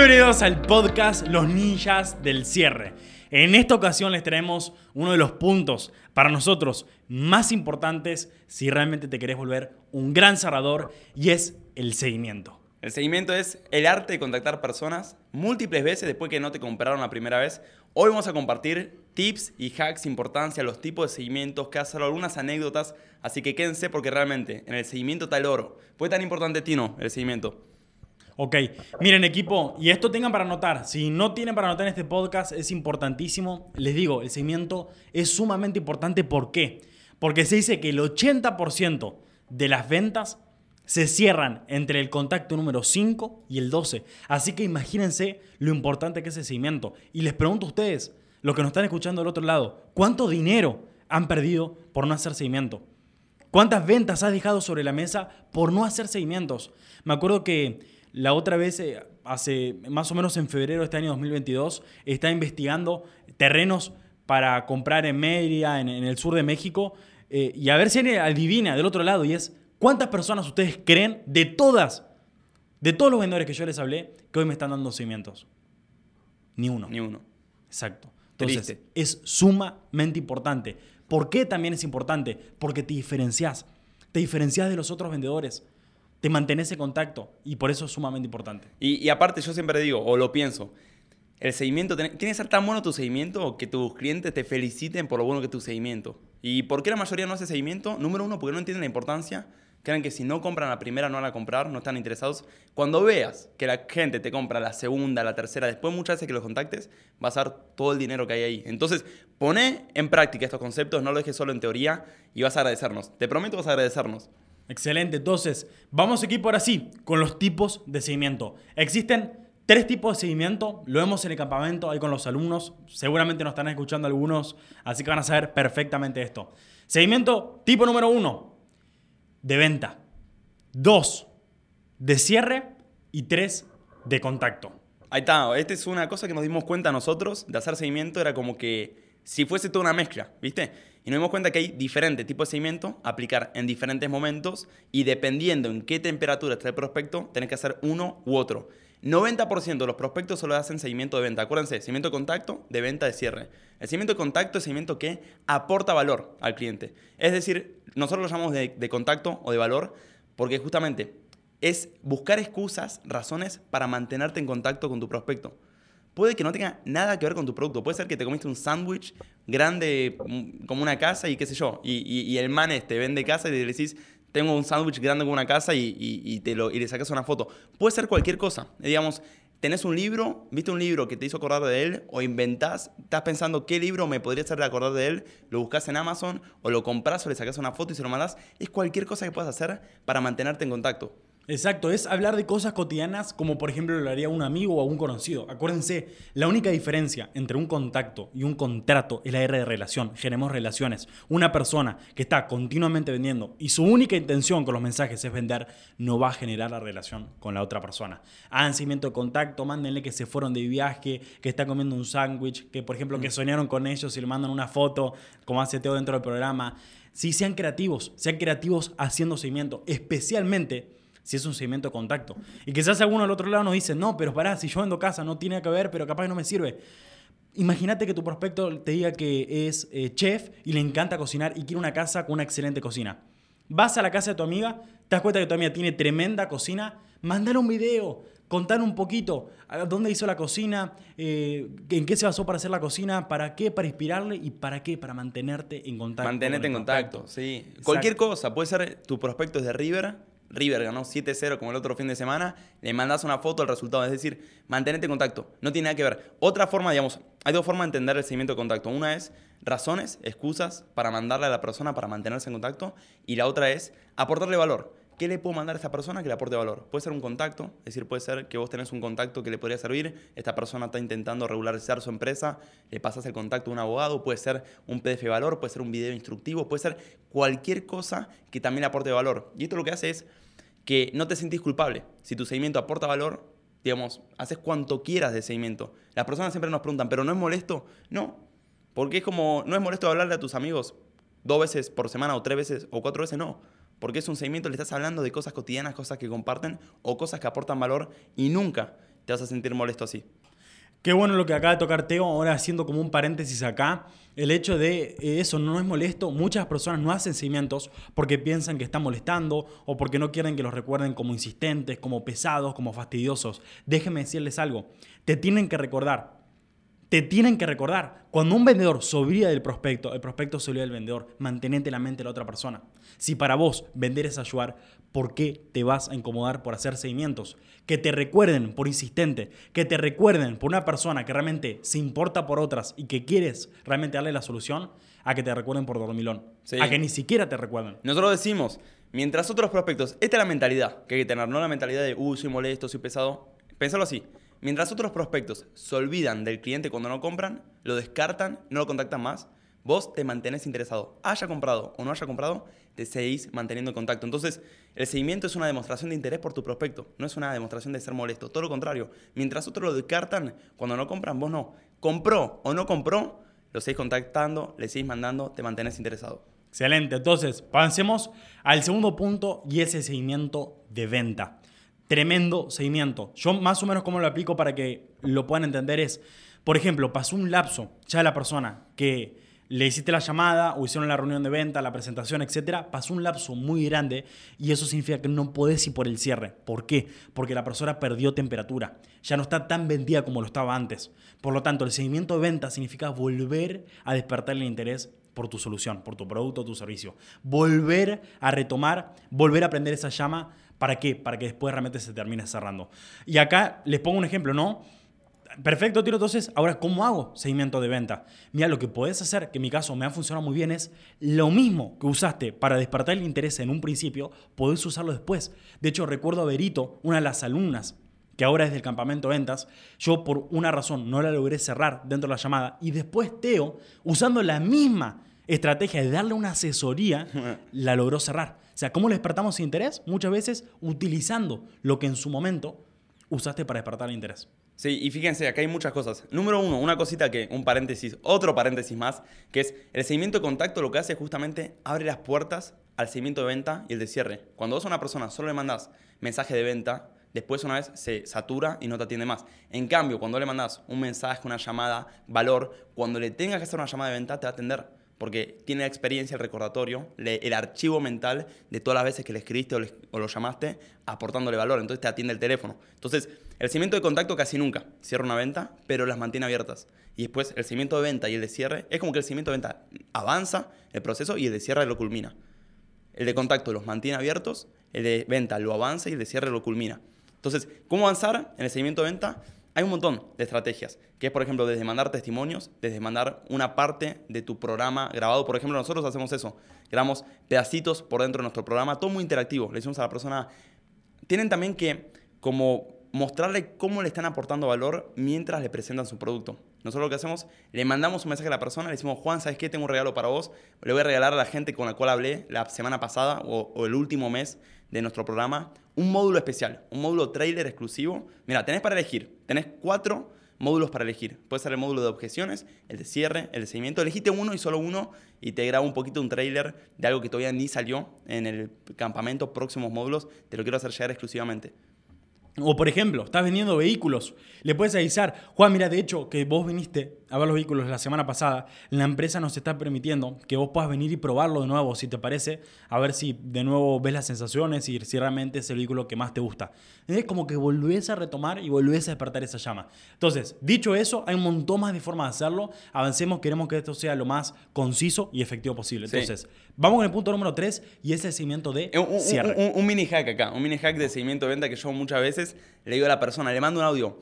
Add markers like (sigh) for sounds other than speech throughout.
Bienvenidos al podcast Los Ninjas del Cierre. En esta ocasión les traemos uno de los puntos para nosotros más importantes si realmente te querés volver un gran cerrador y es el seguimiento. El seguimiento es el arte de contactar personas múltiples veces después que no te compraron la primera vez. Hoy vamos a compartir tips y hacks, importancia, los tipos de seguimientos, que hacer algunas anécdotas. Así que quédense porque realmente en el seguimiento está el oro. ¿Fue tan importante, Tino, el seguimiento? Ok, miren equipo, y esto tengan para anotar, si no tienen para anotar en este podcast es importantísimo, les digo, el seguimiento es sumamente importante, ¿por qué? Porque se dice que el 80% de las ventas se cierran entre el contacto número 5 y el 12, así que imagínense lo importante que es el seguimiento. Y les pregunto a ustedes, los que nos están escuchando del otro lado, ¿cuánto dinero han perdido por no hacer seguimiento? ¿Cuántas ventas has dejado sobre la mesa por no hacer seguimientos? Me acuerdo que la otra vez, eh, hace más o menos en febrero de este año 2022, está investigando terrenos para comprar en Mérida, en, el sur de México, eh, y a ver si adivina del otro lado, y es, ¿cuántas personas ustedes creen de todas, de todos los vendedores que yo les hablé, que hoy me están dando seguimientos? Ni uno. Ni uno. Exacto. Entonces, es sumamente importante. ¿Por qué también es importante? Porque te diferencias. Te diferencias de los otros vendedores te mantenés en contacto y por eso es sumamente importante. Y, aparte yo siempre digo, o lo pienso, el seguimiento, tiene que ser tan bueno tu seguimiento que tus clientes te feliciten por lo bueno que es tu seguimiento. ¿Y por qué la mayoría no hace seguimiento? Número uno, porque no entienden la importancia. Creen que si no compran la primera no van a comprar, no están interesados. Cuando veas que la gente te compra la segunda, la tercera, después muchas veces que los contactes, vas a dar todo el dinero que hay ahí. Entonces, pone en práctica estos conceptos, no lo dejes solo en teoría y vas a agradecernos. Te prometo vas a agradecernos. Excelente. Entonces, vamos equipo ahora sí con los tipos de seguimiento. Existen tres tipos de seguimiento. Lo vemos en el campamento, ahí con los alumnos. Seguramente nos están escuchando algunos, así que van a saber perfectamente esto. Seguimiento tipo número uno, de venta. Dos, de cierre. Y tres, de contacto. Ahí está. Esta es una cosa que nos dimos cuenta nosotros de hacer seguimiento. Era como que si fuese toda una mezcla, ¿viste? Y nos dimos cuenta que hay diferentes tipos de seguimiento, aplicar en diferentes momentos y dependiendo en qué temperatura está el prospecto, tenés que hacer uno u otro. 90% de los prospectos solo hacen seguimiento de venta. Acuérdense, seguimiento de contacto, de venta, de cierre. El seguimiento de contacto es seguimiento que aporta valor al cliente. Es decir, nosotros lo llamamos de contacto o de valor porque justamente es buscar excusas, razones para mantenerte en contacto con tu prospecto puede que no tenga nada que ver con tu producto. Puede ser que te comiste un sándwich grande mm, como una casa y qué sé yo. Y, el man te este vende casa y le decís, tengo un sándwich grande como una casa y, te lo, y le sacas una foto. Puede ser cualquier cosa. Digamos, tenés un libro, viste un libro que te hizo acordar de él, o inventás, estás pensando qué libro me podría hacer acordar de él, lo buscas en Amazon, o lo compras o le sacas una foto y se lo mandás. Es cualquier cosa que puedas hacer para mantenerte en contacto. Exacto, es hablar de cosas cotidianas como por ejemplo lo haría un amigo o un conocido. Acuérdense, la única diferencia entre un contacto y un contrato es la R de relación. Generemos relaciones. Una persona que está continuamente vendiendo y su única intención con los mensajes es vender, no va a generar la relación con la otra persona. Hagan seguimiento de contacto, mándenle que se fueron de viaje, que está comiendo un sándwich, que por ejemplo que mm. soñaron con ellos y le mandan una foto, como hace Teo dentro del programa. Sí, sean creativos, sean creativos haciendo seguimiento, especialmente si es un seguimiento de contacto. Y quizás alguno al otro lado nos dice, no, pero pará, si yo vendo casa no tiene que ver, pero capaz no me sirve. Imagínate que tu prospecto te diga que es eh, chef y le encanta cocinar y quiere una casa con una excelente cocina. Vas a la casa de tu amiga, te das cuenta que tu amiga tiene tremenda cocina, mandale un video, contar un poquito dónde hizo la cocina, eh, en qué se basó para hacer la cocina, para qué, para inspirarle y para qué, para mantenerte en contacto. Mantenerte en contacto, sí. Cualquier cosa, puede ser tu prospecto es de River River ganó 7-0 como el otro fin de semana, le mandas una foto del resultado. Es decir, mantenerte en contacto. No tiene nada que ver. Otra forma, digamos, hay dos formas de entender el seguimiento de contacto. Una es razones, excusas para mandarle a la persona para mantenerse en contacto. Y la otra es aportarle valor. ¿Qué le puedo mandar a esta persona que le aporte valor? Puede ser un contacto, es decir, puede ser que vos tenés un contacto que le podría servir, esta persona está intentando regularizar su empresa, le pasas el contacto a un abogado, puede ser un PDF valor, puede ser un video instructivo, puede ser cualquier cosa que también le aporte valor. Y esto lo que hace es que no te sentís culpable. Si tu seguimiento aporta valor, digamos, haces cuanto quieras de seguimiento. Las personas siempre nos preguntan, ¿pero no es molesto? No, porque es como, no es molesto hablarle a tus amigos dos veces por semana o tres veces o cuatro veces, no. Porque es un seguimiento, le estás hablando de cosas cotidianas, cosas que comparten o cosas que aportan valor y nunca te vas a sentir molesto así. Qué bueno lo que acaba de tocar Teo, ahora haciendo como un paréntesis acá, el hecho de eh, eso no es molesto, muchas personas no hacen seguimientos porque piensan que están molestando o porque no quieren que los recuerden como insistentes, como pesados, como fastidiosos. Déjenme decirles algo, te tienen que recordar, te tienen que recordar. Cuando un vendedor se olvida del prospecto, el prospecto se olvida del vendedor. Mantenete la mente de la otra persona. Si para vos vender es ayudar, ¿por qué te vas a incomodar por hacer seguimientos? Que te recuerden por insistente, que te recuerden por una persona que realmente se importa por otras y que quieres realmente darle la solución, a que te recuerden por dormilón. A que ni siquiera te recuerden. Nosotros decimos, mientras otros prospectos, esta es la mentalidad que hay que tener, no la mentalidad de, uy, soy molesto, soy pesado. Pensalo así. Mientras otros prospectos se olvidan del cliente cuando no compran, lo descartan, no lo contactan más, vos te mantenés interesado. Haya comprado o no haya comprado, te seguís manteniendo en contacto. Entonces, el seguimiento es una demostración de interés por tu prospecto, no es una demostración de ser molesto. Todo lo contrario, mientras otros lo descartan cuando no compran, vos no. Compró o no compró, lo seguís contactando, le seguís mandando, te mantenés interesado. Excelente. Entonces, pasemos al segundo punto y es el seguimiento de venta tremendo seguimiento. Yo más o menos como lo aplico para que lo puedan entender es, por ejemplo, pasó un lapso ya la persona que le hiciste la llamada o hicieron la reunión de venta, la presentación, etcétera, pasó un lapso muy grande y eso significa que no podés ir por el cierre. ¿Por qué? Porque la persona perdió temperatura. Ya no está tan vendida como lo estaba antes. Por lo tanto, el seguimiento de venta significa volver a despertar el interés por tu solución, por tu producto tu servicio. Volver a retomar, volver a prender esa llama ¿Para qué? Para que después realmente se termine cerrando. Y acá les pongo un ejemplo, ¿no? Perfecto, tiro. Entonces, ahora, ¿cómo hago seguimiento de venta? Mira, lo que puedes hacer, que en mi caso me ha funcionado muy bien, es lo mismo que usaste para despertar el interés en un principio, podés usarlo después. De hecho, recuerdo a Berito, una de las alumnas que ahora es del campamento ventas, yo por una razón no la logré cerrar dentro de la llamada y después Teo, usando la misma estrategia de darle una asesoría, (laughs) la logró cerrar. O sea, ¿cómo le despertamos interés? Muchas veces utilizando lo que en su momento usaste para despertar el interés. Sí, y fíjense, acá hay muchas cosas. Número uno, una cosita que, un paréntesis, otro paréntesis más, que es el seguimiento de contacto lo que hace justamente abre las puertas al seguimiento de venta y el de cierre. Cuando vos a una persona solo le mandas mensaje de venta, después una vez se satura y no te atiende más. En cambio, cuando le mandas un mensaje, una llamada, valor, cuando le tengas que hacer una llamada de venta, te va a atender porque tiene la experiencia, el recordatorio, el archivo mental de todas las veces que le escribiste o, lo llamaste, aportándole valor. Entonces te atiende el teléfono. Entonces, el seguimiento de contacto casi nunca cierra una venta, pero las mantiene abiertas. Y después, el seguimiento de venta y el de cierre, es como que el seguimiento de venta avanza el proceso y el de cierre lo culmina. El de contacto los mantiene abiertos, el de venta lo avanza y el de cierre lo culmina. Entonces, ¿cómo avanzar en el seguimiento de venta? Hay un montón de estrategias, que es por ejemplo desde mandar testimonios, desde mandar una parte de tu programa grabado. Por ejemplo, nosotros hacemos eso, grabamos pedacitos por dentro de nuestro programa, todo muy interactivo. Le decimos a la persona, tienen también que como mostrarle cómo le están aportando valor mientras le presentan su producto. Nosotros lo que hacemos, le mandamos un mensaje a la persona, le decimos, Juan, ¿sabes qué? Tengo un regalo para vos. Le voy a regalar a la gente con la cual hablé la semana pasada o, el último mes de nuestro programa un módulo especial, un módulo trailer exclusivo. Mira, tenés para elegir, tenés cuatro módulos para elegir. Puede ser el módulo de objeciones, el de cierre, el de seguimiento. Elegiste uno y solo uno y te grabo un poquito un trailer de algo que todavía ni salió en el campamento, próximos módulos. Te lo quiero hacer llegar exclusivamente. O por ejemplo, estás vendiendo vehículos, le puedes avisar, Juan, mira, de hecho, que vos viniste a ver los vehículos la semana pasada, la empresa nos está permitiendo que vos puedas venir y probarlo de nuevo, si te parece, a ver si de nuevo ves las sensaciones y si realmente es el vehículo que más te gusta. Es como que volvés a retomar y volvés a despertar esa llama. Entonces, dicho eso, hay un montón más de formas de hacerlo. Avancemos, queremos que esto sea lo más conciso y efectivo posible. Entonces, vamos con el punto número 3 y es el seguimiento de un, cierre. Un, un mini hack acá, un mini hack de seguimiento de venta que yo muchas veces le digo a la persona, le mando un audio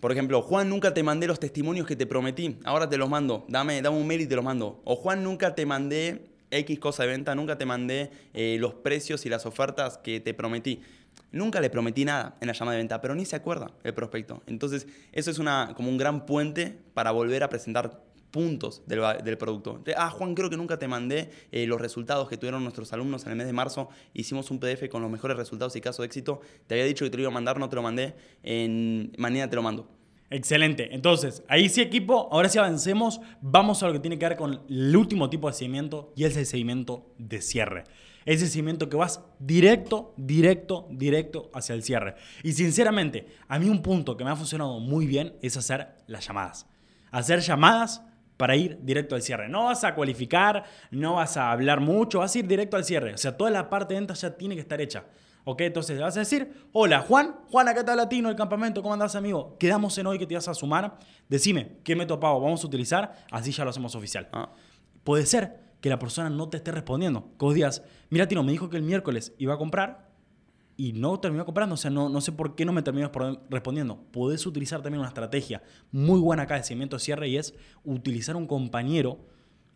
por ejemplo, Juan, nunca te mandé los testimonios que te prometí, ahora te los mando, dame, dame un mail y te los mando. O Juan, nunca te mandé X cosa de venta, nunca te mandé eh, los precios y las ofertas que te prometí. Nunca le prometí nada en la llamada de venta, pero ni se acuerda el prospecto. Entonces, eso es una, como un gran puente para volver a presentar puntos del, del, producto. Ah, Juan, creo que nunca te mandé eh, los resultados que tuvieron nuestros alumnos en el mes de marzo. Hicimos un PDF con los mejores resultados y caso de éxito. Te había dicho que te lo iba a mandar, no te lo mandé. En mañana te lo mando. Excelente. Entonces, ahí sí equipo, ahora sí avancemos, vamos a lo que tiene que ver con el último tipo de seguimiento y es el seguimiento de cierre. Ese seguimiento que vas directo, directo, directo hacia el cierre. Y sinceramente, a mí un punto que me ha funcionado muy bien es hacer las llamadas. Hacer llamadas para ir directo al cierre. No vas a cualificar, no vas a hablar mucho, vas a ir directo al cierre. O sea, toda la parte de venta ya tiene que estar hecha. ¿Ok? Entonces le vas a decir, hola Juan, Juan, acá está Latino, el campamento, ¿cómo andás amigo? Quedamos en hoy que te vas a sumar. Decime, ¿qué método pago vamos a utilizar? Así ya lo hacemos oficial. Ah. Puede ser que la persona no te esté respondiendo. Que vos digas, mira Tino, me dijo que el miércoles iba a comprar y no terminó comprando. O sea, no, no sé por qué no me terminó por- respondiendo. Podés utilizar también una estrategia muy buena acá de seguimiento de cierre y es utilizar un compañero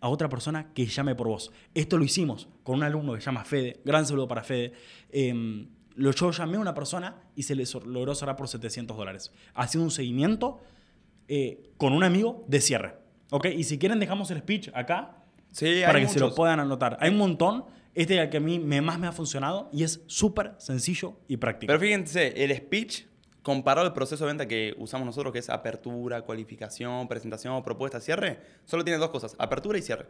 a otra persona que llame por vos. Esto lo hicimos con un alumno que se llama Fede. Gran saludo para Fede. Eh, lo, yo llamé a una persona y se le logró cerrar por 700 dólares. Haciendo un seguimiento eh, con un amigo de cierre. ¿Ok? Y si quieren dejamos el speech acá Sí, para hay que se lo muchos. puedan anotar. Hay un montón. Este es el que a mí me, más me ha funcionado y es súper sencillo y práctico. Pero fíjense, el speech comparado al proceso de venta que usamos nosotros, que es apertura, cualificación, presentación, propuesta, cierre, solo tiene dos cosas, apertura y cierre.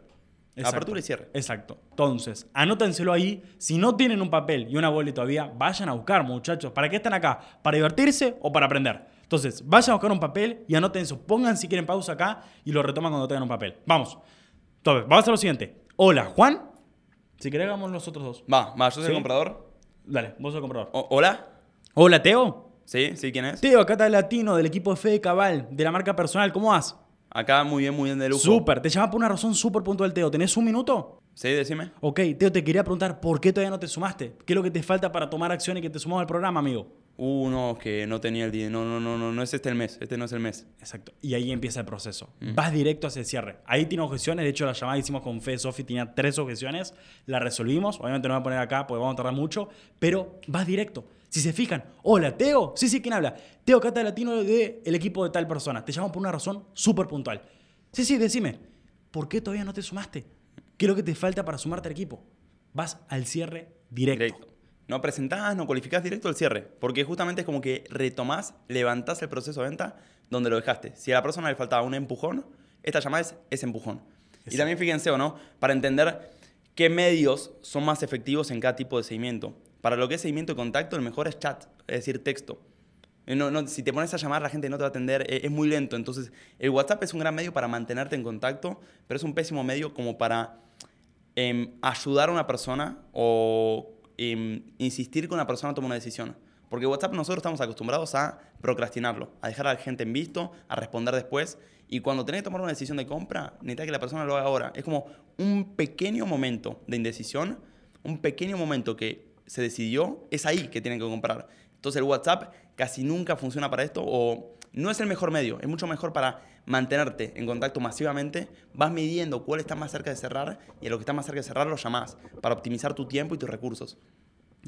Exacto. Apertura y cierre. Exacto. Entonces, anótenselo ahí. Si no tienen un papel y una bola todavía, vayan a buscar, muchachos. ¿Para qué están acá? ¿Para divertirse o para aprender? Entonces, vayan a buscar un papel y anoten eso. Pongan si quieren pausa acá y lo retoman cuando tengan un papel. Vamos. Entonces, vamos a hacer lo siguiente. Hola, Juan. Si querés, hagamos nosotros dos. Va, va, yo soy ¿Sí? el comprador. Dale, vos sos el comprador. O- ¿Hola? Hola, Teo. ¿Sí? ¿Sí? ¿Quién es? Teo, acá está el latino del equipo de Fede Cabal, de la marca personal. ¿Cómo vas? Acá muy bien, muy bien de lujo. Súper. Te llama por una razón súper puntual, Teo. ¿Tenés un minuto? Sí, decime. Ok, Teo, te quería preguntar por qué todavía no te sumaste. ¿Qué es lo que te falta para tomar acción y que te sumamos al programa, amigo? Uh, no, que no tenía el dinero. No, no, no, no, no es este el mes. Este no es el mes. Exacto. Y ahí empieza el proceso. Vas directo hacia el cierre. Ahí tiene objeciones. De hecho, la llamada que hicimos con Fede Sofi tenía tres objeciones. La resolvimos. Obviamente no voy a poner acá porque vamos a tardar mucho. Pero vas directo. Si se fijan, hola, Teo. Sí, sí, ¿quién habla? Teo Cata Latino del equipo de tal persona. Te llamo por una razón súper puntual. Sí, sí, decime. ¿Por qué todavía no te sumaste? ¿Qué es lo que te falta para sumarte al equipo? Vas al cierre directo. Directo. No presentás, no cualificás directo al cierre. Porque justamente es como que retomás, levantás el proceso de venta donde lo dejaste. Si a la persona le faltaba un empujón, esta llamada es ese empujón. Y también fíjense, ¿o no? Para entender qué medios son más efectivos en cada tipo de seguimiento. Para lo que es seguimiento de contacto, el mejor es chat, es decir, texto. Eh, No, no, si te pones a llamar, la gente no te va a atender, eh, es muy lento. Entonces, el WhatsApp es un gran medio para mantenerte en contacto, pero es un pésimo medio como para em, ayudar a una persona o em, insistir que una persona tome una decisión. Porque WhatsApp nosotros estamos acostumbrados a procrastinarlo, a dejar a la gente en visto, a responder después. Y cuando tenés que tomar una decisión de compra, necesitas que la persona lo haga ahora. Es como un pequeño momento de indecisión, un pequeño momento que se decidió, es ahí que tienen que comprar. Entonces el WhatsApp casi nunca funciona para esto o no es el mejor medio, es mucho mejor para mantenerte en contacto masivamente, vas midiendo cuál está más cerca de cerrar y a lo que está más cerca de cerrar lo llamás para optimizar tu tiempo y tus recursos.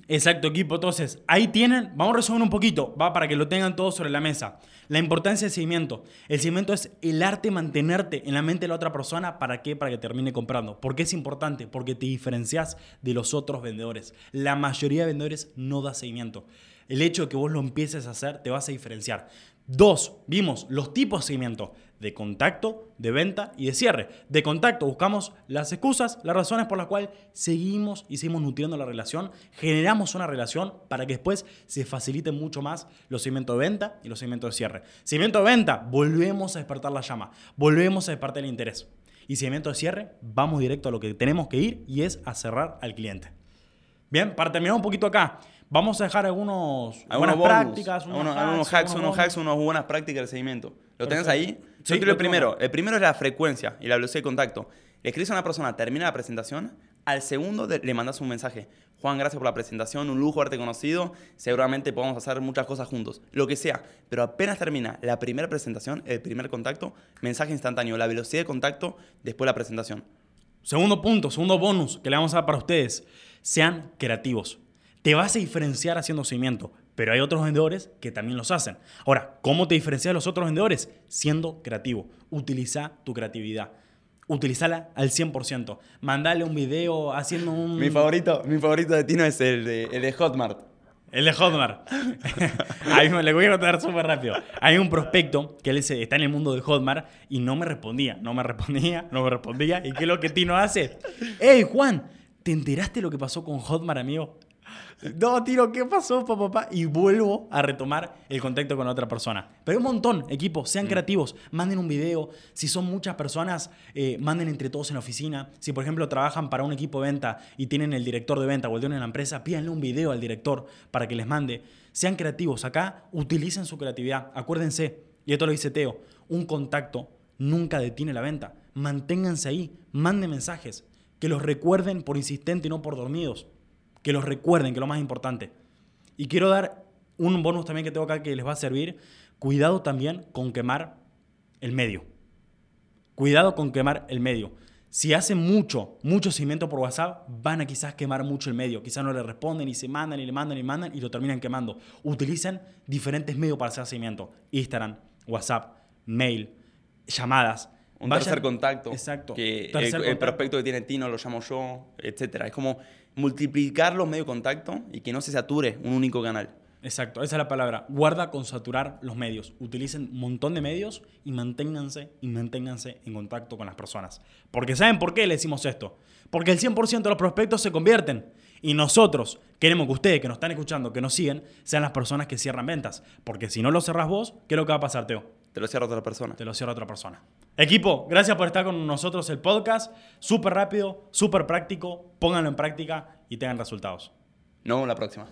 Exacto, equipo. Entonces, ahí tienen, vamos a resumir un poquito, va para que lo tengan todos sobre la mesa. La importancia del seguimiento. El seguimiento es el arte mantenerte en la mente de la otra persona. ¿Para qué? Para que termine comprando. ¿Por qué es importante? Porque te diferencias de los otros vendedores. La mayoría de vendedores no da seguimiento. El hecho de que vos lo empieces a hacer te vas a diferenciar. Dos, vimos los tipos de seguimiento. De contacto, de venta y de cierre. De contacto buscamos las excusas, las razones por las cuales seguimos y seguimos nutriendo la relación. Generamos una relación para que después se faciliten mucho más los seguimientos de venta y los seguimientos de cierre. Seguimiento de venta, volvemos a despertar la llama. Volvemos a despertar el interés. Y seguimiento de cierre, vamos directo a lo que tenemos que ir y es a cerrar al cliente. Bien, para terminar un poquito acá, vamos a dejar algunos buenas bonus, prácticas, unos algunos, hacks, algunos hacks, unos hacks, unas buenas prácticas de seguimiento. ¿Lo tenés ahí? Sí, te lo primero. El primero es la frecuencia y la velocidad de contacto. Le escribes a una persona, termina la presentación, al segundo le mandas un mensaje. Juan, gracias por la presentación, un lujo haberte conocido, seguramente podemos hacer muchas cosas juntos, lo que sea. Pero apenas termina la primera presentación, el primer contacto, mensaje instantáneo, la velocidad de contacto después de la presentación. Segundo punto, segundo bonus que le vamos a dar para ustedes. Sean creativos. Te vas a diferenciar haciendo seguimiento, pero hay otros vendedores que también los hacen. Ahora, ¿cómo te diferencias de los otros vendedores? Siendo creativo. Utiliza tu creatividad. Utilízala al 100%. Mandale un video haciendo un... Mi favorito, mi favorito de Tino es el de, el de Hotmart. El de Hotmart. (laughs) Ahí me le voy a contar súper rápido. Hay un prospecto que él está en el mundo de Hotmart y no me respondía, no me respondía, no me respondía. ¿Y qué es lo que Tino hace? ¡Hey, Juan! ¿te enteraste lo que pasó con Hotmart, amigo? No, tiro, ¿qué pasó, papá? Y vuelvo a retomar el contacto con otra persona. Pero hay un montón, equipo, sean creativos, manden un video. Si son muchas personas, eh, manden entre todos en la oficina. Si, por ejemplo, trabajan para un equipo de venta y tienen el director de venta o el dueño de la empresa, pídanle un video al director para que les mande. Sean creativos. Acá utilicen su creatividad. Acuérdense, y esto lo dice Teo, un contacto nunca detiene la venta. Manténganse ahí, manden mensajes, que los recuerden por insistente y no por dormidos que los recuerden, que es lo más importante. Y quiero dar un bonus también que tengo acá que les va a servir. Cuidado también con quemar el medio. Cuidado con quemar el medio. Si hacen mucho, mucho seguimiento por WhatsApp, van a quizás quemar mucho el medio. Quizás no le responden y se mandan y le mandan y mandan y lo terminan quemando. Utilicen diferentes medios para hacer seguimiento. Instagram, WhatsApp, mail, llamadas. Un tercer contacto. Exacto. Que Tercer el, el prospecto que tiene Tino lo llamo yo, etcétera. Es como multiplicar los medios de contacto y que no se sature un único canal. Exacto, esa es la palabra. Guarda con saturar los medios. Utilicen un montón de medios y manténganse y manténganse en contacto con las personas. Porque ¿saben por qué le decimos esto? Porque el 100% de los prospectos se convierten. Y nosotros queremos que ustedes que nos están escuchando, que nos siguen, sean las personas que cierran ventas. Porque si no lo cerras vos, ¿qué es lo que va a pasar, Teo? Te lo cierra otra persona. Te lo cierra otra persona. Equipo, gracias por estar con nosotros el podcast. Súper rápido, súper práctico. Pónganlo en práctica y tengan resultados. Nos vemos la próxima.